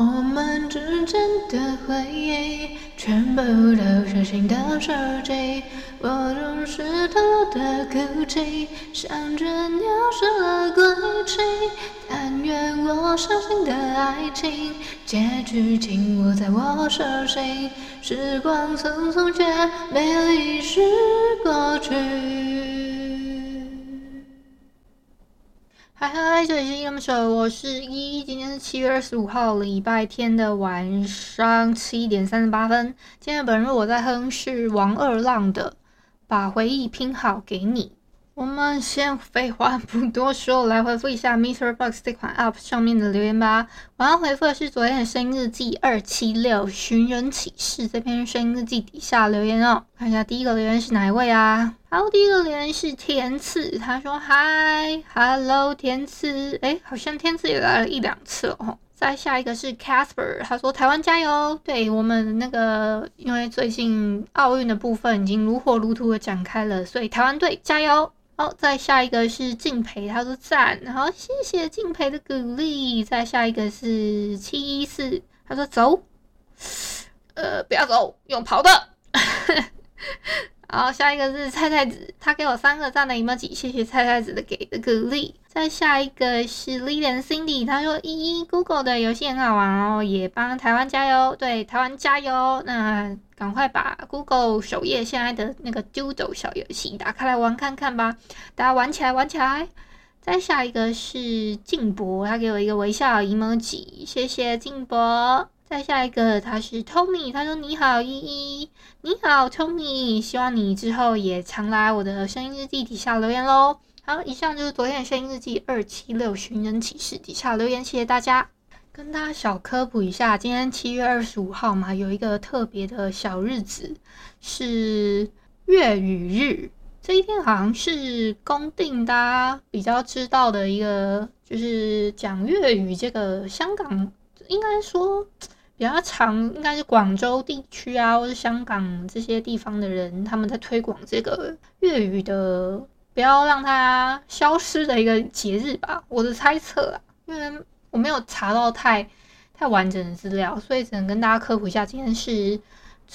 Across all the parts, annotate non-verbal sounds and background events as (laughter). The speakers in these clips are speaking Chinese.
我们之间的回忆，全部都是新的设计。我总是偷的哭泣，想着鸟失了归期。但愿我相信的爱情，结局紧握在我手心。时光匆匆，却没有遗失过去。嗨，这里是依依恋不舍，我是依依。今天是七月二十五号，礼拜天的晚上七点三十八分。今天本日我在哼是王二浪的《把回忆拼好给你》。我们先废话不多说，来回复一下 Mr. Box 这款 App 上面的留言吧。我要回复的是昨天的声音日记二七六寻人启事这篇声音日记底下留言哦。看一下第一个留言是哪一位啊？好，第一个留言是天赐，他说：“Hi，Hello，天赐。”诶，好像天赐也来了一两次哦。再下一个是 Casper，他说：“台湾加油！”对，我们那个，因为最近奥运的部分已经如火如荼的展开了，所以台湾队加油！好，再下一个是敬培，他说赞，好，谢谢敬培的鼓励。再下一个是七一四，他说走，呃，不要走，用跑的。好，下一个是菜菜子，他给我三个赞的 emoji，谢谢菜菜子的给的鼓励。再下一个是 Lilian Cindy，他说依依 Google 的游戏很好玩哦，也帮台湾加油，对，台湾加油。那赶快把 Google 首页现在的那个 Doodle 小游戏打开来玩看看吧，大家玩起来，玩起来。再下一个是静博，他给我一个微笑 emoji，谢谢静博。再下一个他是 Tommy，他说你好依依，你好 Tommy，希望你之后也常来我的声音日记底下留言喽。好，以上就是昨天的声音日记二七六寻人启事底下留言，谢谢大家。跟大家小科普一下，今天七月二十五号嘛，有一个特别的小日子，是粤语日。这一天好像是公定大家比较知道的一个，就是讲粤语这个香港，应该说比较长，应该是广州地区啊，或者香港这些地方的人，他们在推广这个粤语的。不要让它消失的一个节日吧，我的猜测啊，因为我没有查到太太完整的资料，所以只能跟大家科普一下，今天是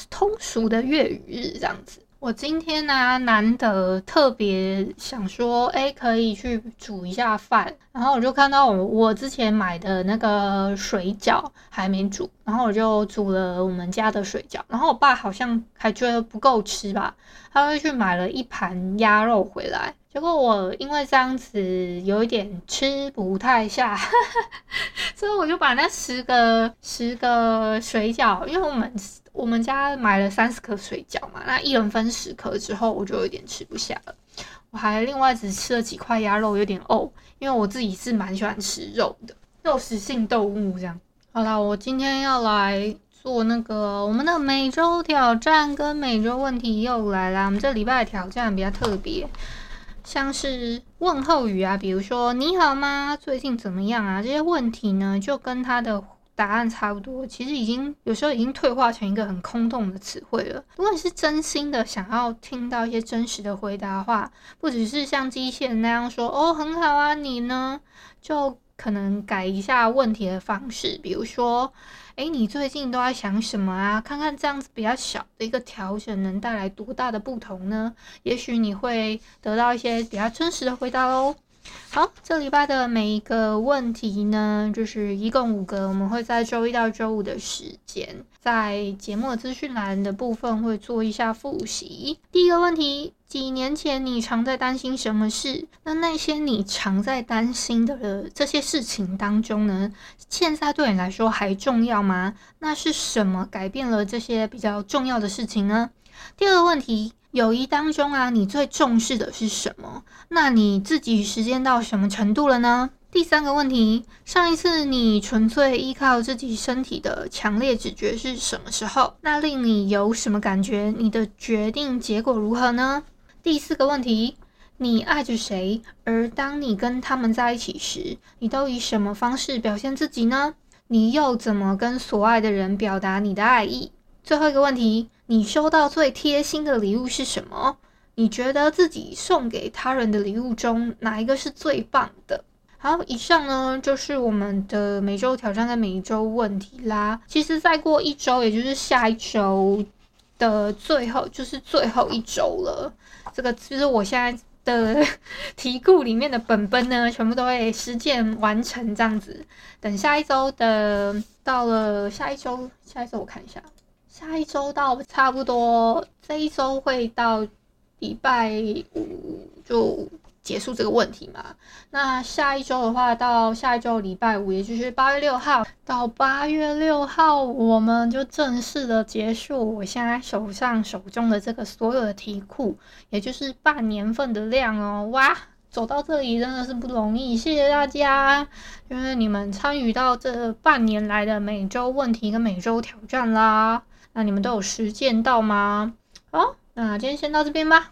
通俗的粤语日这样子。我今天呢、难得特别想说，哎，可以去煮一下饭，然后我就看到我我之前买的那个水饺还没煮，然后我就煮了我们家的水饺，然后我爸好像还觉得不够吃吧，他会去买了一盘鸭肉回来，结果我因为这样子有一点吃不太下，(laughs) 所以我就把那十个十个水饺，因为我们。我们家买了三十颗水饺嘛，那一人分十颗之后，我就有点吃不下了。我还另外只吃了几块鸭肉，有点呕，因为我自己是蛮喜欢吃肉的，肉食性动物这样。好啦，我今天要来做那个我们的每周挑战跟每周问题又来啦。我们这礼拜的挑战比较特别，像是问候语啊，比如说你好吗？最近怎么样啊？这些问题呢，就跟他的。答案差不多，其实已经有时候已经退化成一个很空洞的词汇了。如果你是真心的想要听到一些真实的回答的话，不只是像机器人那样说“哦，很好啊”，你呢就可能改一下问题的方式，比如说“诶，你最近都在想什么啊？”看看这样子比较小的一个调整能带来多大的不同呢？也许你会得到一些比较真实的回答喽。好，这礼拜的每一个问题呢，就是一共五个，我们会在周一到周五的时间，在节目资讯栏的部分会做一下复习。第一个问题，几年前你常在担心什么事？那那些你常在担心的这些事情当中呢，现在对你来说还重要吗？那是什么改变了这些比较重要的事情呢？第二个问题。友谊当中啊，你最重视的是什么？那你自己实践到什么程度了呢？第三个问题，上一次你纯粹依靠自己身体的强烈直觉是什么时候？那令你有什么感觉？你的决定结果如何呢？第四个问题，你爱着谁？而当你跟他们在一起时，你都以什么方式表现自己呢？你又怎么跟所爱的人表达你的爱意？最后一个问题，你收到最贴心的礼物是什么？你觉得自己送给他人的礼物中，哪一个是最棒的？好，以上呢就是我们的每周挑战跟每一周问题啦。其实再过一周，也就是下一周的最后，就是最后一周了。这个其实我现在的 (laughs) 题库里面的本本呢，全部都会实践完成这样子。等下一周的到了下一周，下一周我看一下，下一周到差不多这一周会到。礼拜五就结束这个问题嘛？那下一周的话，到下一周礼拜五，也就是八月六号到八月六号，我们就正式的结束。我现在手上手中的这个所有的题库，也就是半年份的量哦。哇，走到这里真的是不容易，谢谢大家，因为你们参与到这半年来的每周问题跟每周挑战啦。那你们都有实践到吗？好。那今天先到这边吧，